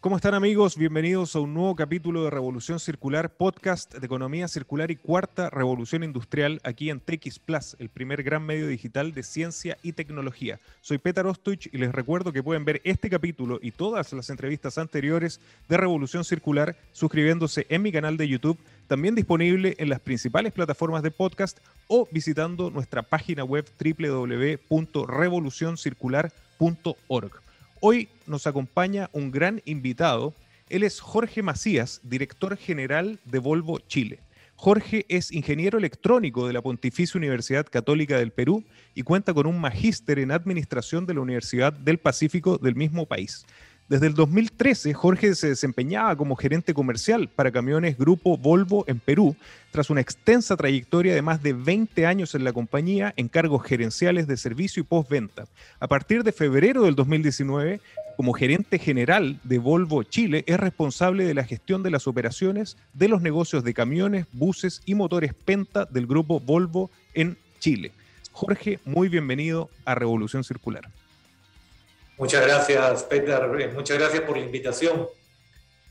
¿Cómo están amigos? Bienvenidos a un nuevo capítulo de Revolución Circular, podcast de economía circular y cuarta revolución industrial aquí en TX Plus, el primer gran medio digital de ciencia y tecnología. Soy Petar Ostuch y les recuerdo que pueden ver este capítulo y todas las entrevistas anteriores de Revolución Circular suscribiéndose en mi canal de YouTube, también disponible en las principales plataformas de podcast o visitando nuestra página web www.revolucioncircular.org. Hoy nos acompaña un gran invitado. Él es Jorge Macías, director general de Volvo Chile. Jorge es ingeniero electrónico de la Pontificia Universidad Católica del Perú y cuenta con un magíster en administración de la Universidad del Pacífico del mismo país. Desde el 2013, Jorge se desempeñaba como gerente comercial para camiones Grupo Volvo en Perú, tras una extensa trayectoria de más de 20 años en la compañía en cargos gerenciales de servicio y postventa. A partir de febrero del 2019, como gerente general de Volvo Chile, es responsable de la gestión de las operaciones de los negocios de camiones, buses y motores Penta del Grupo Volvo en Chile. Jorge, muy bienvenido a Revolución Circular. Muchas gracias, Peter. Eh, muchas gracias por la invitación.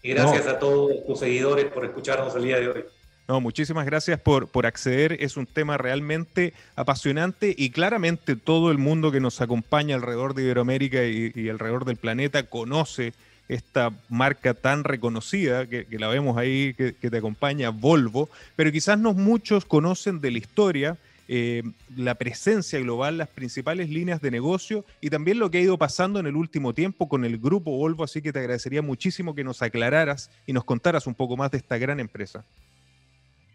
Y gracias a todos tus seguidores por escucharnos el día de hoy. No, muchísimas gracias por, por acceder. Es un tema realmente apasionante y claramente todo el mundo que nos acompaña alrededor de Iberoamérica y, alrededor del planeta conoce esta marca tan reconocida que, la vemos ahí, que, que, te acompaña, Volvo, pero quizás no muchos conocen de la historia eh, la presencia global, las principales líneas de negocio y también lo que ha ido pasando en el último tiempo con el grupo Volvo, así que te agradecería muchísimo que nos aclararas y nos contaras un poco más de esta gran empresa.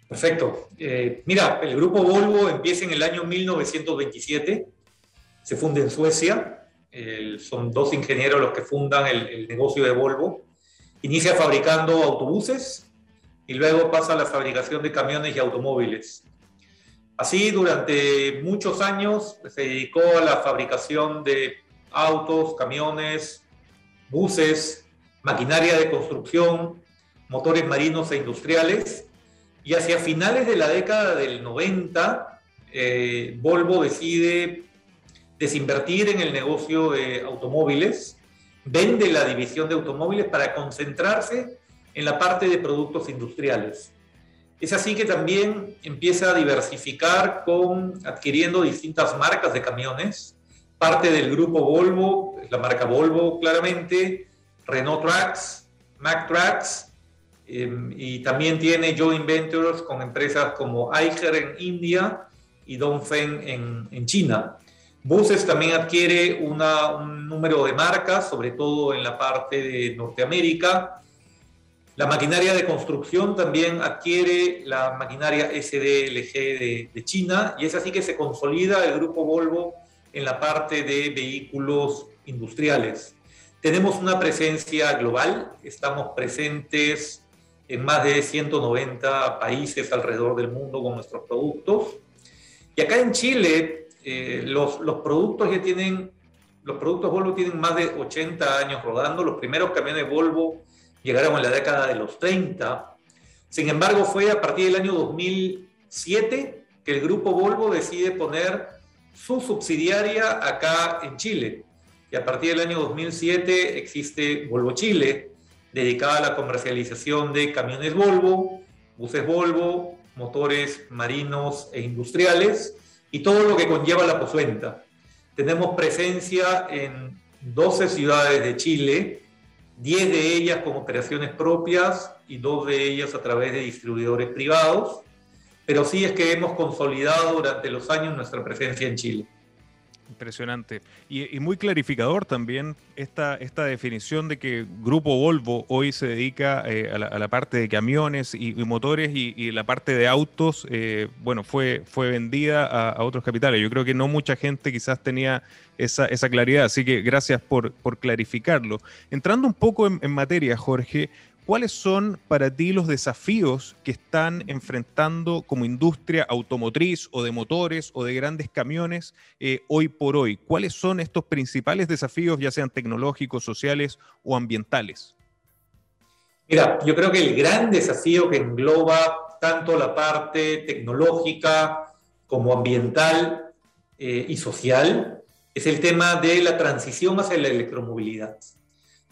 Perfecto. Eh, mira, el grupo Volvo empieza en el año 1927, se funda en Suecia, son dos ingenieros los que fundan el, el negocio de Volvo, inicia fabricando autobuses y luego pasa a la fabricación de camiones y automóviles. Así, durante muchos años se dedicó a la fabricación de autos, camiones, buses, maquinaria de construcción, motores marinos e industriales. Y hacia finales de la década del 90, eh, Volvo decide desinvertir en el negocio de automóviles, vende la división de automóviles para concentrarse en la parte de productos industriales. Es así que también empieza a diversificar con adquiriendo distintas marcas de camiones, parte del grupo Volvo, la marca Volvo claramente, Renault Trucks, Mack Trucks, em, y también tiene joint ventures con empresas como Eicher en India y Dongfeng en, China. Buses también adquiere un número de marcas, sobre todo en la parte de Norteamérica, la maquinaria de construcción también adquiere la maquinaria SDLG de, China y es así que se consolida el grupo Volvo en la parte de vehículos industriales. Tenemos una presencia global, estamos presentes en más de 190 países alrededor del mundo con nuestros productos. Y acá en Chile, eh, los, los, productos ya tienen, los productos Volvo tienen más de 80 años rodando. Los primeros camiones Volvo llegaron en la década de los 30. Sin embargo, fue a partir del año 2007 que el grupo Volvo decide poner su subsidiaria acá en Chile. Y a partir del año 2007 existe Volvo Chile, dedicada a la comercialización de camiones Volvo, buses Volvo, motores marinos e industriales y todo lo que conlleva la posventa. Tenemos presencia en 12 ciudades de Chile, 10 de ellas con operaciones propias y dos de ellas a través de distribuidores privados, pero sí es que hemos consolidado durante los años nuestra presencia en Chile. Impresionante. Y, muy clarificador también esta, esta definición de que Grupo Volvo hoy se dedica eh, a, la, parte de camiones y, motores y, la parte de autos, eh, bueno, fue, fue vendida a, otros capitales. Yo creo que no mucha gente quizás tenía esa, esa claridad, así que gracias por, por clarificarlo. Entrando un poco en, en materia, Jorge, ¿Cuáles son para ti los desafíos que están enfrentando como industria automotriz o de motores o de grandes camiones eh, hoy por hoy? ¿Cuáles son estos principales desafíos, ya sean tecnológicos, sociales o ambientales? Mira, yo creo que el gran desafío que engloba tanto la parte tecnológica como ambiental eh, y social es el tema de la transición hacia la electromovilidad.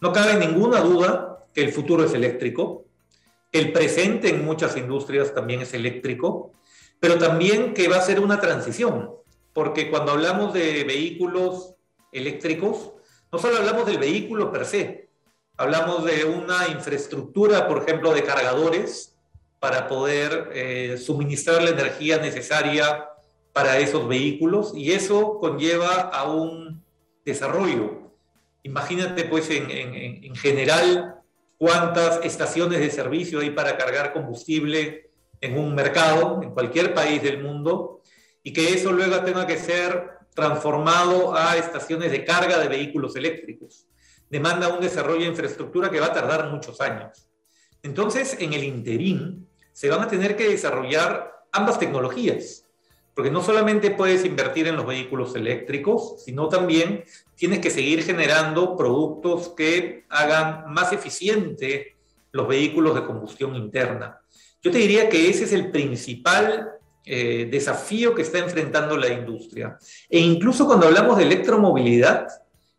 No cabe ninguna duda el futuro es eléctrico, el presente en muchas industrias también es eléctrico, pero también que va a ser una transición, porque cuando hablamos de vehículos eléctricos, no solo hablamos del vehículo per se, hablamos de una infraestructura, por ejemplo, de cargadores para poder eh, suministrar la energía necesaria para esos vehículos y eso conlleva a un desarrollo. Imagínate pues en, en, en general cuántas estaciones de servicio hay para cargar combustible en un mercado, en cualquier país del mundo, y que eso luego tenga que ser transformado a estaciones de carga de vehículos eléctricos. Demanda un desarrollo de infraestructura que va a tardar muchos años. Entonces, en el interín, se van a tener que desarrollar ambas tecnologías porque no solamente puedes invertir en los vehículos eléctricos, sino también tienes que seguir generando productos que hagan más eficiente los vehículos de combustión interna. Yo te diría que ese es el principal eh, desafío que está enfrentando la industria. E incluso cuando hablamos de electromovilidad,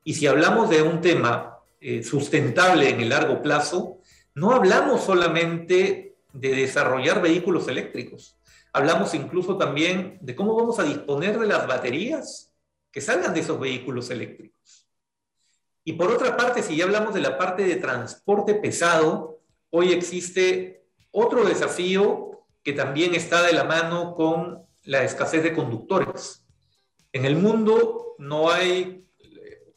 y si hablamos de un tema eh, sustentable en el largo plazo, no hablamos solamente de desarrollar vehículos eléctricos Hablamos incluso también de cómo vamos a disponer de las baterías que salgan de esos vehículos eléctricos. Y por otra parte, si ya hablamos de la parte de transporte pesado, hoy existe otro desafío que también está de la mano con la escasez de conductores. En el mundo no hay,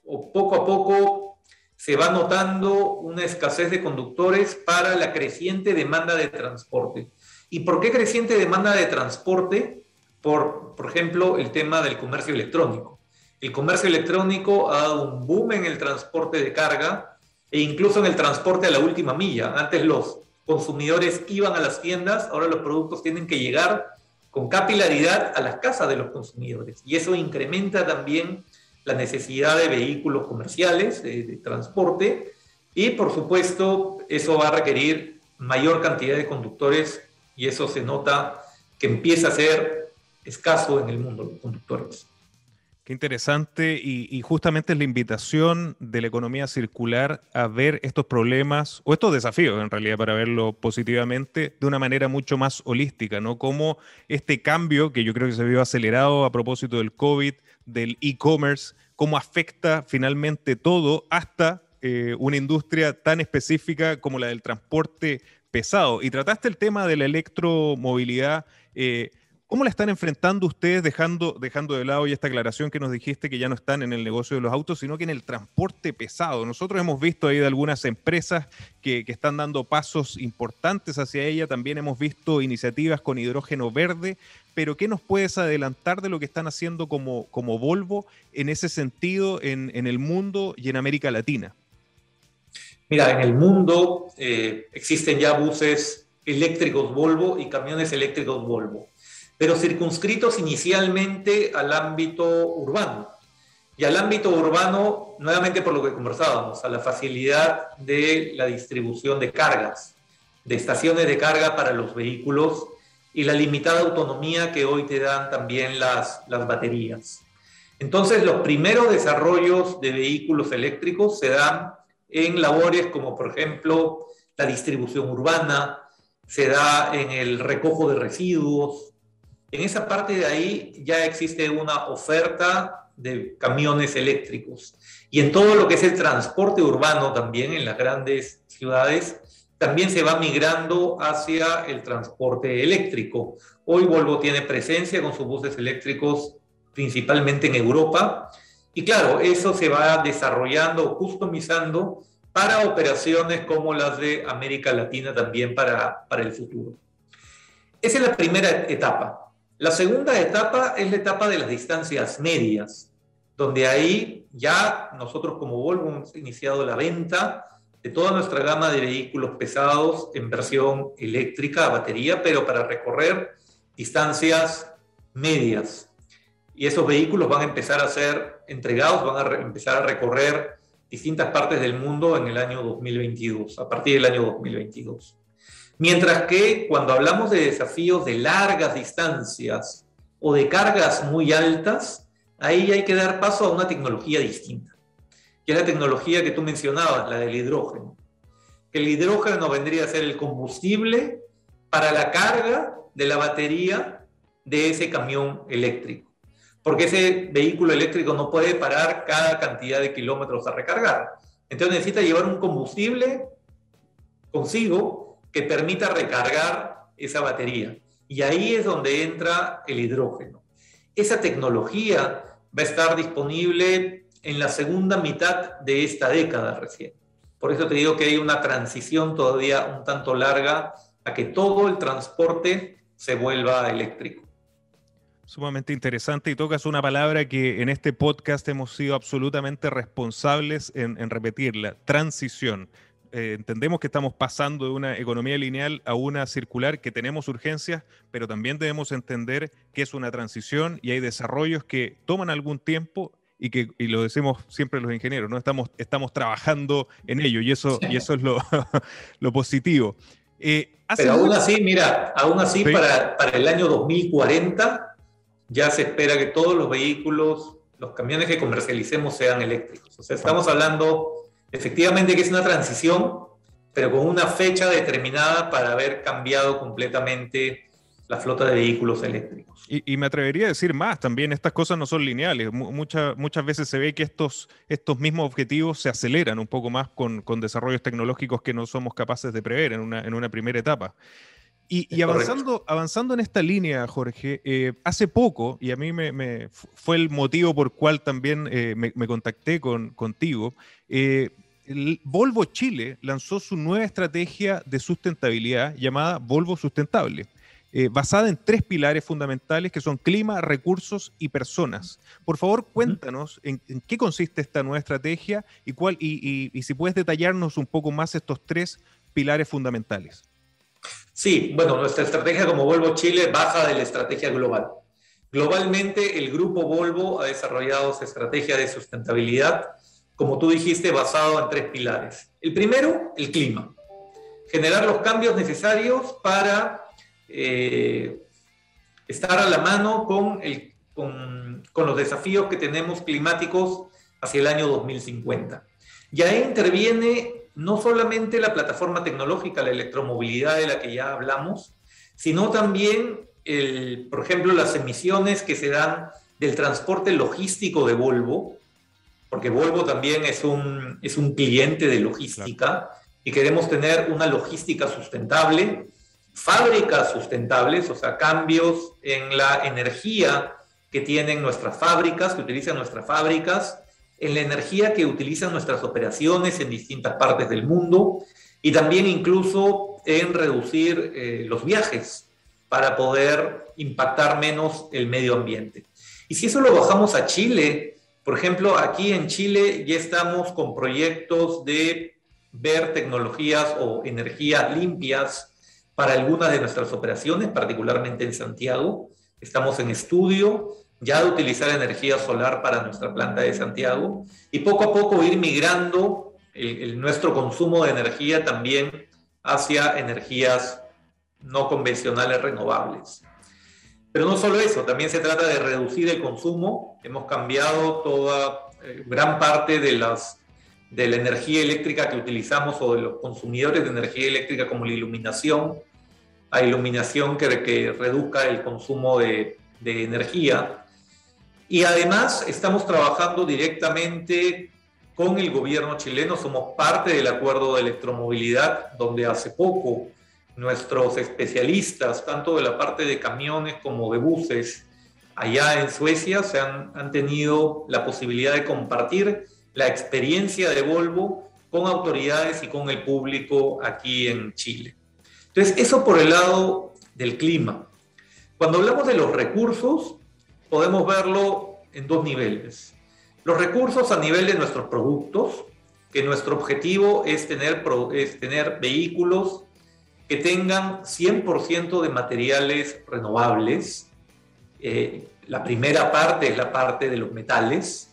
o poco a poco se va notando una escasez de conductores para la creciente demanda de transporte. ¿Y por qué creciente demanda de transporte? Por, por ejemplo, el tema del comercio electrónico. El comercio electrónico ha dado un boom en el transporte de carga e incluso en el transporte a la última milla. Antes los consumidores iban a las tiendas, ahora los productos tienen que llegar con capilaridad a las casas de los consumidores. Y eso incrementa también la necesidad de vehículos comerciales, de, de transporte, y por supuesto eso va a requerir mayor cantidad de conductores y eso se nota que empieza a ser escaso en el mundo los conductores. Qué interesante y, justamente es la invitación de la economía circular a ver estos problemas o estos desafíos en realidad para verlo positivamente de una manera mucho más holística, ¿no? Como este cambio que yo creo que se vio acelerado a propósito del COVID, del e-commerce, cómo afecta finalmente todo hasta eh, una industria tan específica como la del transporte pesado. Y trataste el tema de la electromovilidad. Eh, ¿Cómo la están enfrentando ustedes, dejando, dejando de lado ya esta aclaración que nos dijiste que ya no están en el negocio de los autos, sino que en el transporte pesado? Nosotros hemos visto ahí de algunas empresas que, están dando pasos importantes hacia ella, también hemos visto iniciativas con hidrógeno verde, pero ¿qué nos puedes adelantar de lo que están haciendo como, como Volvo en ese sentido en, en el mundo y en América Latina? Mira, en el mundo eh, existen ya buses eléctricos Volvo y camiones eléctricos Volvo, pero circunscritos inicialmente al ámbito urbano. Y al ámbito urbano, nuevamente por lo que conversábamos, a la facilidad de la distribución de cargas, de estaciones de carga para los vehículos y la limitada autonomía que hoy te dan también las, las baterías. Entonces, los primeros desarrollos de vehículos eléctricos se dan en labores como por ejemplo la distribución urbana, se da en el recojo de residuos. En esa parte de ahí ya existe una oferta de camiones eléctricos. Y en todo lo que es el transporte urbano también, en las grandes ciudades, también se va migrando hacia el transporte eléctrico. Hoy Volvo tiene presencia con sus buses eléctricos principalmente en Europa. Y claro, eso se va desarrollando, customizando para operaciones como las de América Latina también para, para el futuro. Esa es la primera etapa. La segunda etapa es la etapa de las distancias medias, donde ahí ya nosotros como Volvo hemos iniciado la venta de toda nuestra gama de vehículos pesados en versión eléctrica a batería, pero para recorrer distancias medias. Y esos vehículos van a empezar a ser entregados, van a empezar a recorrer distintas partes del mundo en el año 2022, a partir del año 2022. Mientras que cuando hablamos de desafíos de largas distancias o de cargas muy altas, ahí hay que dar paso a una tecnología distinta, que es la tecnología que tú mencionabas, la del hidrógeno. Que el hidrógeno vendría a ser el combustible para la carga de la batería de ese camión eléctrico. Porque ese vehículo eléctrico no puede parar cada cantidad de kilómetros a recargar. Entonces necesita llevar un combustible consigo que permita recargar esa batería. Y ahí es donde entra el hidrógeno. Esa tecnología va a estar disponible en la segunda mitad de esta década recién. Por eso te digo que hay una transición todavía un tanto larga a que todo el transporte se vuelva eléctrico. Sumamente interesante y tocas una palabra que en este podcast hemos sido absolutamente responsables en, en repetirla, transición. Eh, entendemos que estamos pasando de una economía lineal a una circular, que tenemos urgencias, pero también debemos entender que es una transición y hay desarrollos que toman algún tiempo y que y lo decimos siempre los ingenieros, ¿no? Estamos, estamos trabajando en ello y eso, y eso es lo, lo positivo. Eh, pero aún así, mira, aún así para, para el año 2040 ya se espera que todos los vehículos, los camiones que comercialicemos sean eléctricos. O sea, estamos hablando Efectivamente que es una transición, pero con una fecha determinada para haber cambiado completamente la flota de vehículos eléctricos. Y, me atrevería a decir más, también estas cosas no son lineales. muchas, muchas veces se ve que estos, estos mismos objetivos se aceleran un poco más con, con desarrollos tecnológicos que no somos capaces de prever en una, en una primera etapa. Y, avanzando, avanzando en esta línea, Jorge, eh, hace poco, y a mí me, fue el motivo por cual también eh, me, contacté con, contigo, eh, Volvo Chile lanzó su nueva estrategia de sustentabilidad llamada Volvo Sustentable, basada en tres pilares fundamentales que son clima, recursos y personas. Por favor, cuéntanos en, qué consiste esta nueva estrategia y, cuál, y si puedes detallarnos un poco más estos tres pilares fundamentales. Sí, bueno, nuestra estrategia como Volvo Chile baja de la estrategia global. Globalmente, el grupo Volvo ha desarrollado su estrategia de sustentabilidad, como tú dijiste, basado en tres pilares. El primero, el clima. Generar los cambios necesarios para eh, estar a la mano con, con los desafíos que tenemos climáticos hacia el año 2050. Y ahí interviene no solamente la plataforma tecnológica, la electromovilidad de la que ya hablamos, sino también, el, por ejemplo, las emisiones que se dan del transporte logístico de Volvo, porque Volvo también es un, es un cliente de logística y queremos tener una logística sustentable, fábricas sustentables, o sea, cambios en la energía que tienen nuestras fábricas, que utilizan nuestras fábricas, en la energía que utilizan nuestras operaciones en distintas partes del mundo y también incluso en reducir eh, los viajes para poder impactar menos el medio ambiente. Y si eso lo bajamos a Chile, por ejemplo, aquí en Chile ya estamos con proyectos de ver tecnologías o energías limpias para algunas de nuestras operaciones, particularmente en Santiago. Estamos en estudio ya de utilizar energía solar para nuestra planta de Santiago y poco a poco ir migrando nuestro consumo de energía también hacia energías no convencionales renovables. Pero no solo eso, también se trata de reducir el consumo. Hemos cambiado toda, eh, gran parte de, las, de la energía eléctrica que utilizamos o de los consumidores de energía eléctrica como la iluminación, a iluminación que, que reduzca el consumo de, de energía Y además estamos trabajando directamente con el gobierno chileno, somos parte del acuerdo de electromovilidad, donde hace poco nuestros especialistas, tanto de la parte de camiones como de buses, allá en Suecia, se han, han tenido la posibilidad de compartir la experiencia de Volvo con autoridades y con el público aquí en Chile. Entonces, eso por el lado del clima. Cuando hablamos de los recursos, podemos verlo en dos niveles. Los recursos a nivel de nuestros productos, que nuestro objetivo es tener, es tener vehículos que tengan 100% de materiales renovables. Eh, la primera parte es la parte de los metales,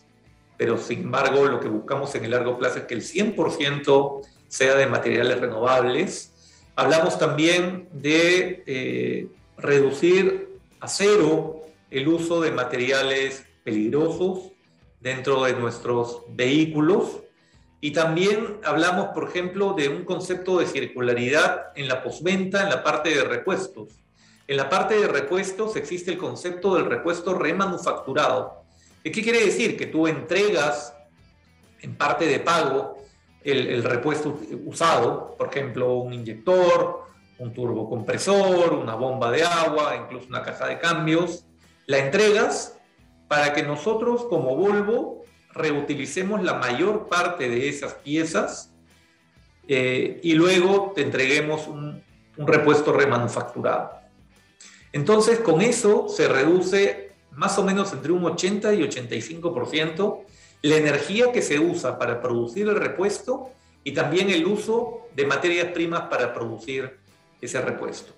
pero sin embargo lo que buscamos en el largo plazo es que el 100% sea de materiales renovables. Hablamos también de eh, reducir a cero el uso de materiales peligrosos dentro de nuestros vehículos. Y también hablamos, por ejemplo, de un concepto de circularidad en la postventa, en la parte de repuestos. En la parte de repuestos existe el concepto del repuesto remanufacturado. ¿Qué quiere decir? Que tú entregas en parte de pago el, el repuesto usado, por ejemplo, un inyector, un turbocompresor, una bomba de agua, incluso una caja de cambios, la entregas para que nosotros como Volvo reutilicemos la mayor parte de esas piezas eh, y luego te entreguemos un, un repuesto remanufacturado. Entonces, con eso se reduce más o menos entre un 80 y 85% la energía que se usa para producir el repuesto y también el uso de materias primas para producir ese repuesto.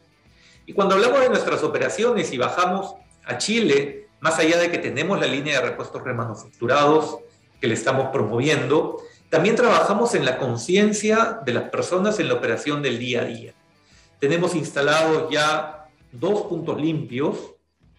Y cuando hablamos de nuestras operaciones y bajamos a Chile, más allá de que tenemos la línea de repuestos remanufacturados que le estamos promoviendo, también trabajamos en la conciencia de las personas en la operación del día a día. Tenemos instalados ya dos puntos limpios,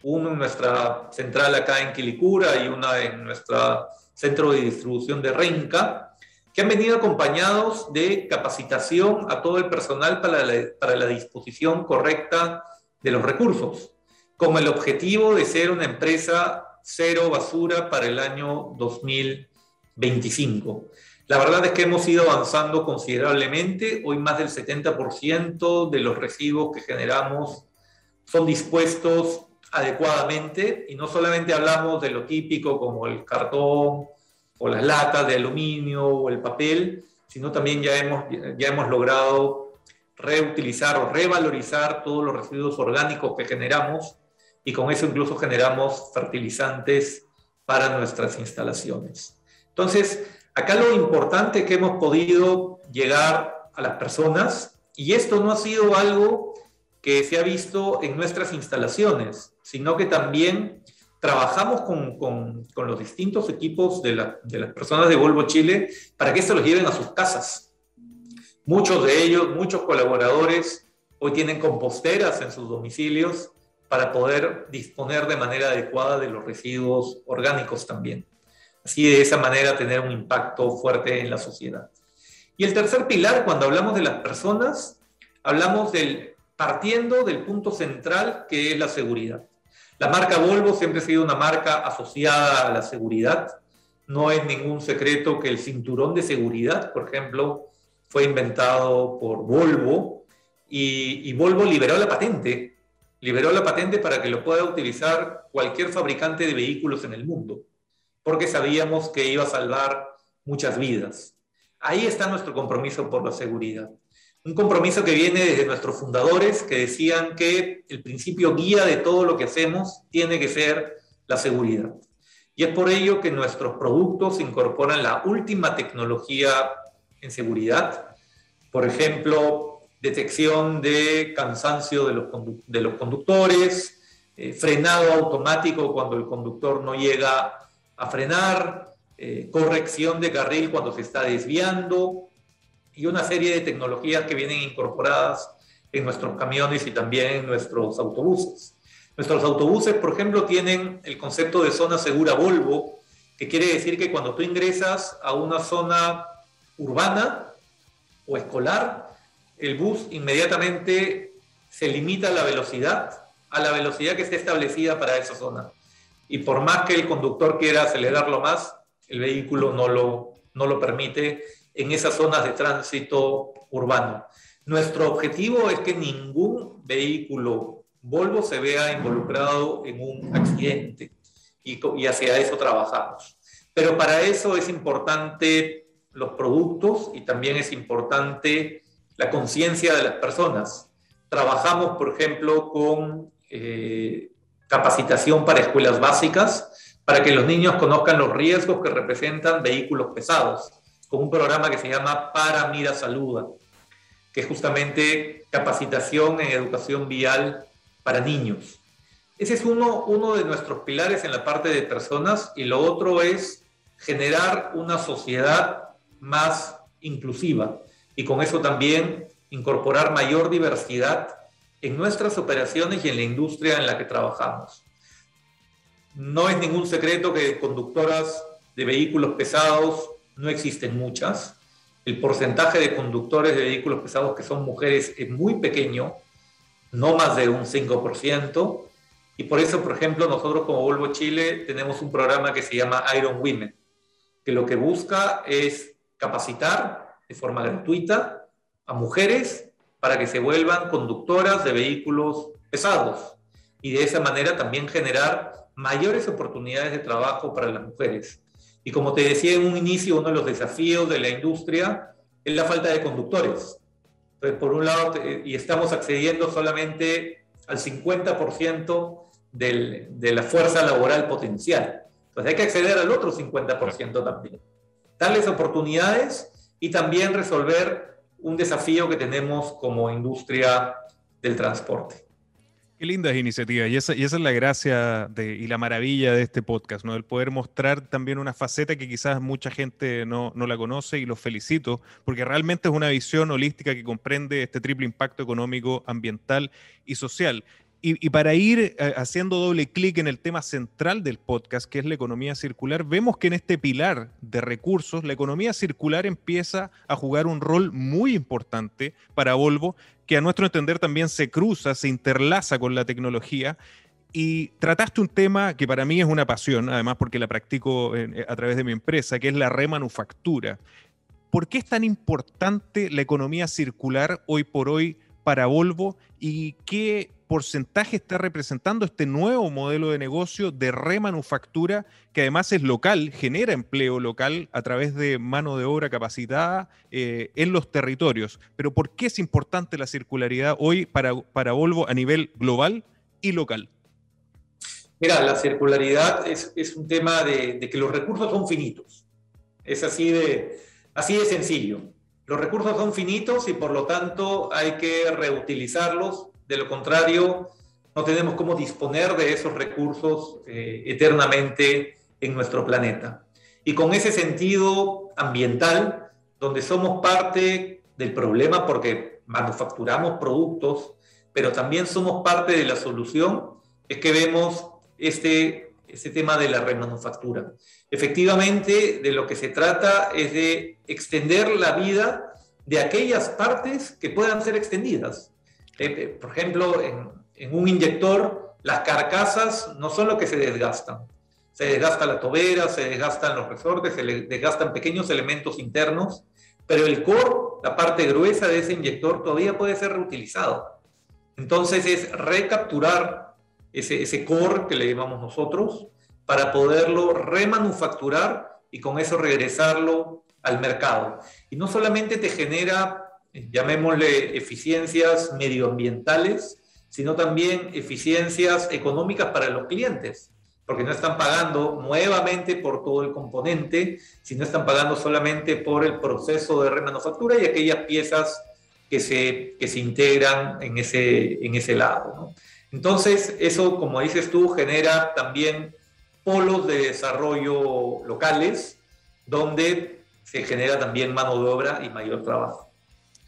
uno en nuestra central acá en Quilicura y una en nuestro centro de distribución de Renca, que han venido acompañados de capacitación a todo el personal para la, para la disposición correcta de los recursos con el objetivo de ser una empresa cero basura para el año 2025. La verdad es que hemos ido avanzando considerablemente. Hoy más del 70% de los residuos que generamos son dispuestos adecuadamente y no solamente hablamos de lo típico como el cartón o las latas de aluminio o el papel, sino también ya hemos, ya hemos logrado reutilizar o revalorizar todos los residuos orgánicos que generamos y con eso incluso generamos fertilizantes para nuestras instalaciones. Entonces, acá lo importante que hemos podido llegar a las personas y esto no ha sido algo que se ha visto en nuestras instalaciones, sino que también trabajamos con, con, con los distintos equipos de, la, de, las personas de Volvo Chile para que esto los lleven a sus casas. Muchos de ellos, muchos colaboradores, hoy tienen composteras en sus domicilios para poder disponer de manera adecuada de los residuos orgánicos también. Así de esa manera tener un impacto fuerte en la sociedad. Y el tercer pilar, cuando hablamos de las personas, hablamos del partiendo del punto central que es la seguridad. La marca Volvo siempre ha sido una marca asociada a la seguridad. No es ningún secreto que el cinturón de seguridad, por ejemplo, fue inventado por Volvo y, y Volvo liberó la patente liberó la patente para que lo pueda utilizar cualquier fabricante de vehículos en el mundo, porque sabíamos que iba a salvar muchas vidas. Ahí está nuestro compromiso por la seguridad. Un compromiso que viene desde nuestros fundadores que decían que el principio guía de todo lo que hacemos tiene que ser la seguridad. Y es por ello que nuestros productos incorporan la última tecnología en seguridad. Por ejemplo, detección de cansancio de los, de los conductores, eh, frenado automático cuando el conductor no llega a frenar, eh, corrección de carril cuando se está desviando y una serie de tecnologías que vienen incorporadas en nuestros camiones y también en nuestros autobuses. Nuestros autobuses, por ejemplo, tienen el concepto de zona segura Volvo, que quiere decir que cuando tú ingresas a una zona urbana o escolar, el bus inmediatamente se limita la velocidad, a la velocidad que esté establecida para esa zona. y por más que el conductor quiera acelerarlo más, el vehículo no lo, no lo permite en esas zonas de tránsito urbano. Nuestro objetivo es que ningún vehículo Volvo se vea involucrado en un accidente y, y hacia eso trabajamos. Pero para eso es importante los productos y también es importante la conciencia de las personas. Trabajamos, por ejemplo, con eh, capacitación para escuelas básicas, para que los niños conozcan los riesgos que representan vehículos pesados, con un programa que se llama Para Mira Saluda, que es justamente capacitación en educación vial para niños. Ese es uno, uno de nuestros pilares en la parte de personas y lo otro es generar una sociedad más inclusiva y con eso también incorporar mayor diversidad en nuestras operaciones y en la industria en la que trabajamos. No es ningún secreto que conductoras de vehículos pesados no existen muchas. El porcentaje de conductores de vehículos pesados que son mujeres es muy pequeño, no más de un 5%. Y por eso, por ejemplo, nosotros como Volvo Chile tenemos un programa que se llama Iron Women, que lo que busca es capacitar de forma gratuita a mujeres para que se vuelvan conductoras de vehículos pesados y de esa manera también generar mayores oportunidades de trabajo para las mujeres. Y como te decía en un inicio, uno de los desafíos de la industria es la falta de conductores. Entonces, por un lado, y estamos accediendo solamente al 50% del, de la fuerza laboral potencial. Entonces hay que acceder al otro 50% también. Darles oportunidades y también resolver un desafío que tenemos como industria del transporte. Qué lindas iniciativas y esa, y esa es la gracia y la maravilla de este podcast, ¿no? El poder mostrar también una faceta que quizás mucha gente no, no la conoce y los felicito porque realmente es una visión holística que comprende este triple impacto económico, ambiental y social. Y, para ir eh, haciendo doble clic en el tema central del podcast, que es la economía circular, vemos que en este pilar de recursos, la economía circular empieza a jugar un rol muy importante para Volvo, que a nuestro entender también se cruza, se interlaza con la tecnología. Y trataste un tema que para mí es una pasión, además porque la practico a través de mi empresa, que es la remanufactura. ¿Por qué es tan importante la economía circular hoy por hoy para Volvo y qué porcentaje está representando este nuevo modelo de negocio de remanufactura que además es local, genera empleo local a través de mano de obra capacitada eh, en los territorios. Pero ¿por qué es importante la circularidad hoy para, para Volvo a nivel global y local? Mira, la circularidad es, un tema de, de, que los recursos son finitos. Es así de, así de sencillo. Los recursos son finitos y por lo tanto hay que reutilizarlos de lo contrario, no tenemos cómo disponer de esos recursos eh, eternamente en nuestro planeta. Y con ese sentido ambiental, donde somos parte del problema porque manufacturamos productos, pero también somos parte de la solución, es que vemos este, este tema de la remanufactura. Efectivamente, de lo que se trata es de extender la vida de aquellas partes que puedan ser extendidas. Eh, eh, por ejemplo, en, un inyector, las carcasas no son lo que se desgastan. Se desgasta la tobera, se desgastan los resortes, se desgastan pequeños elementos internos, pero el core, la parte gruesa de ese inyector, todavía puede ser reutilizado. Entonces es recapturar ese, ese core que le llamamos nosotros para poderlo remanufacturar y con eso regresarlo al mercado. Y no solamente te genera llamémosle eficiencias medioambientales, sino también eficiencias económicas para los clientes, porque no están pagando nuevamente por todo el componente, sino están pagando solamente por el proceso de remanufactura y aquellas piezas que se, que se integran en ese, en ese lado. Entonces, eso, como dices tú, genera también polos de desarrollo locales, donde se genera también mano de obra y mayor trabajo.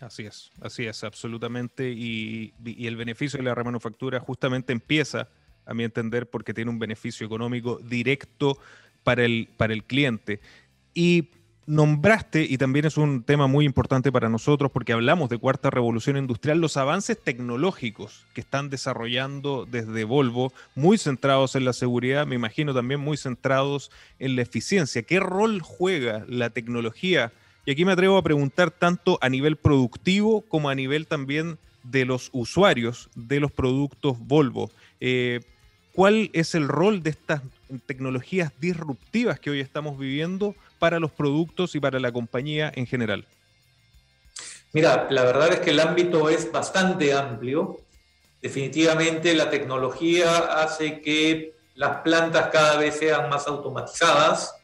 Así es, así es, absolutamente. Y, el beneficio de la remanufactura justamente empieza, a mi entender, porque tiene un beneficio económico directo para el, para el cliente. Y nombraste, y también es un tema muy importante para nosotros porque hablamos de cuarta revolución industrial, los avances tecnológicos que están desarrollando desde Volvo, muy centrados en la seguridad, me imagino también muy centrados en la eficiencia. ¿Qué rol juega la tecnología? Y aquí me atrevo a preguntar tanto a nivel productivo como a nivel también de los usuarios de los productos Volvo. Eh, ¿Cuál es el rol de estas tecnologías disruptivas que hoy estamos viviendo para los productos y para la compañía en general? Mira, la verdad es que el ámbito es bastante amplio. Definitivamente la tecnología hace que las plantas cada vez sean más automatizadas,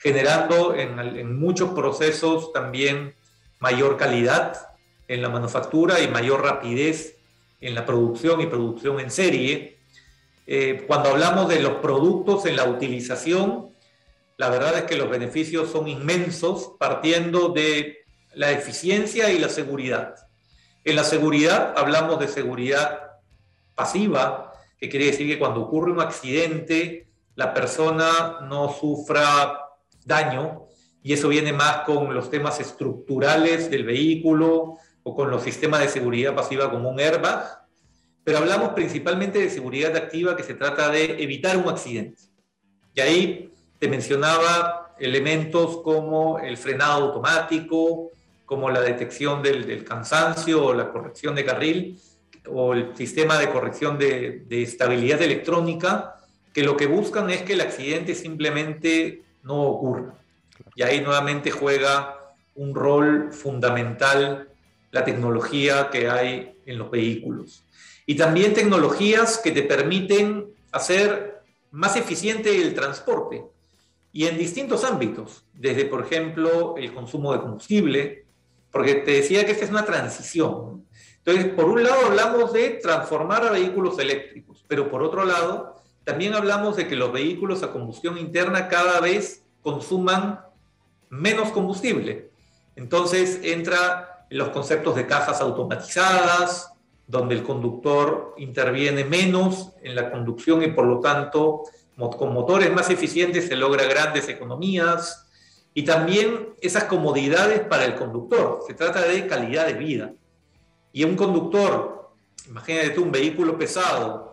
generando en, muchos procesos también mayor calidad en la manufactura y mayor rapidez en la producción y producción en serie. Eh, cuando hablamos de los productos en la utilización, la verdad es que los beneficios son inmensos partiendo de la eficiencia y la seguridad. En la seguridad hablamos de seguridad pasiva, que quiere decir que cuando ocurre un accidente, la persona no sufra daño, y eso viene más con los temas estructurales del vehículo o con los sistemas de seguridad pasiva como un airbag, pero hablamos principalmente de seguridad activa que se trata de evitar un accidente. Y ahí te mencionaba elementos como el frenado automático, como la detección del, cansancio o la corrección de carril, o el sistema de corrección de, de estabilidad electrónica, que lo que buscan es que el accidente simplemente no ocurra. Y ahí nuevamente juega un rol fundamental la tecnología que hay en los vehículos. Y también tecnologías que te permiten hacer más eficiente el transporte y en distintos ámbitos, desde, por ejemplo, el consumo de combustible, porque te decía que esta es una transición. Entonces, por un lado hablamos de transformar a vehículos eléctricos, pero por otro lado, también hablamos de que los vehículos a combustión interna cada vez consuman menos combustible. Entonces, entra en los conceptos de cajas automatizadas, donde el conductor interviene menos en la conducción y por lo tanto con motores más eficientes se logra grandes economías y también esas comodidades para el conductor. Se trata de calidad de vida. Y un conductor, imagínate tú un vehículo pesado,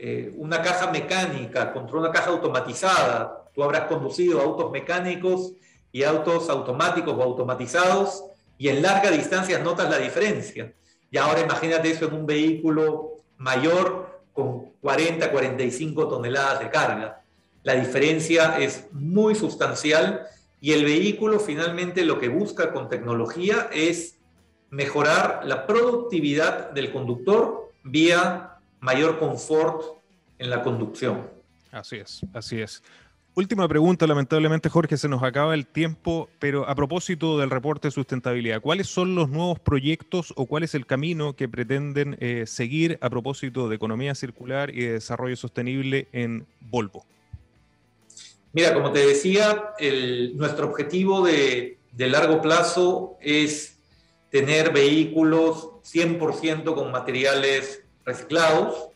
eh, una caja mecánica contra una caja automatizada, tú habrás conducido autos mecánicos y autos automáticos o automatizados y en larga distancia notas la diferencia. Y ahora imagínate eso en un vehículo mayor con 40, 45 toneladas de carga. La diferencia es muy sustancial y el vehículo finalmente lo que busca con tecnología es mejorar la productividad del conductor vía mayor confort en la conducción. Así es, así es. Última pregunta, lamentablemente Jorge, se nos acaba el tiempo, pero a propósito del reporte de sustentabilidad, ¿cuáles son los nuevos proyectos o cuál es el camino que pretenden eh, seguir a propósito de economía circular y de desarrollo sostenible en Volvo? Mira, como te decía, nuestro objetivo de, de largo plazo es tener vehículos 100% con materiales reciclados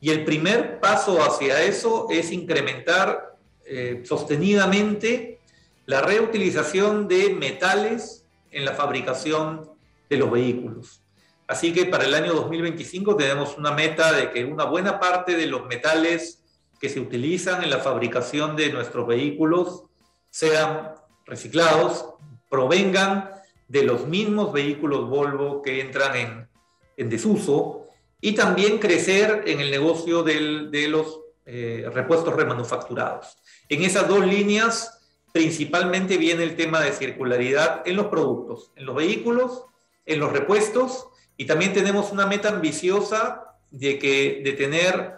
y el primer paso hacia eso es incrementar eh, sostenidamente la reutilización de metales en la fabricación de los vehículos. Así que para el año 2025 tenemos una meta de que una buena parte de los metales que se utilizan en la fabricación de nuestros vehículos sean reciclados, provengan de los mismos vehículos Volvo que entran en, en desuso y también crecer en el negocio de los eh, repuestos remanufacturados. En esas dos líneas principalmente viene el tema de circularidad en los productos, en los vehículos, en los repuestos y también tenemos una meta ambiciosa de, que, de tener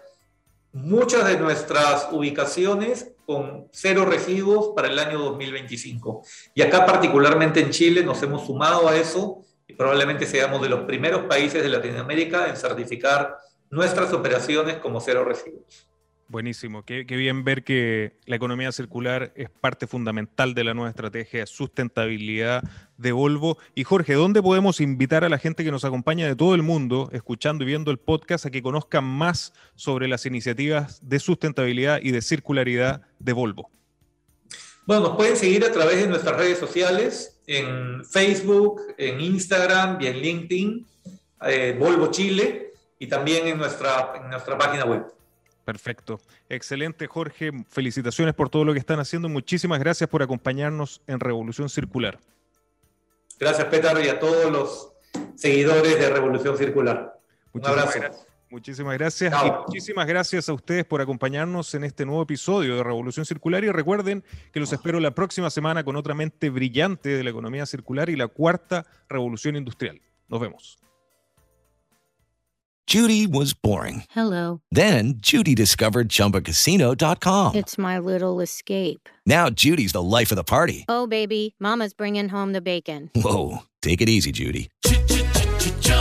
muchas de nuestras ubicaciones con cero residuos para el año 2025. Y acá particularmente en Chile nos hemos sumado a eso y probablemente seamos de los primeros países de Latinoamérica en certificar nuestras operaciones como cero residuos. Buenísimo, qué, bien ver que la economía circular es parte fundamental de la nueva estrategia de sustentabilidad de Volvo. Y Jorge, ¿dónde podemos invitar a la gente que nos acompaña de todo el mundo, escuchando y viendo el podcast, a que conozcan más sobre las iniciativas de sustentabilidad y de circularidad de Volvo? Bueno, nos pueden seguir a través de nuestras redes sociales, en Facebook, en Instagram y en LinkedIn, eh, Volvo Chile, y también en nuestra, en nuestra página web. Perfecto. Excelente, Jorge. Felicitaciones por todo lo que están haciendo. Muchísimas gracias por acompañarnos en Revolución Circular. Gracias, Pétaro, y a todos los seguidores de Revolución Circular. Un abrazo. Muchísimas gracias. Y muchísimas gracias a ustedes por acompañarnos en este nuevo episodio de Revolución Circular. Y recuerden que los espero la próxima semana con otra mente brillante de la economía circular y la cuarta revolución industrial. Nos vemos. Judy was boring. Hello. Then Judy discovered chumbacasino.com. It's my little escape. Now Judy's the life of the party. Oh, baby, Mama's bringing home the bacon. Whoa. Take it easy, Judy.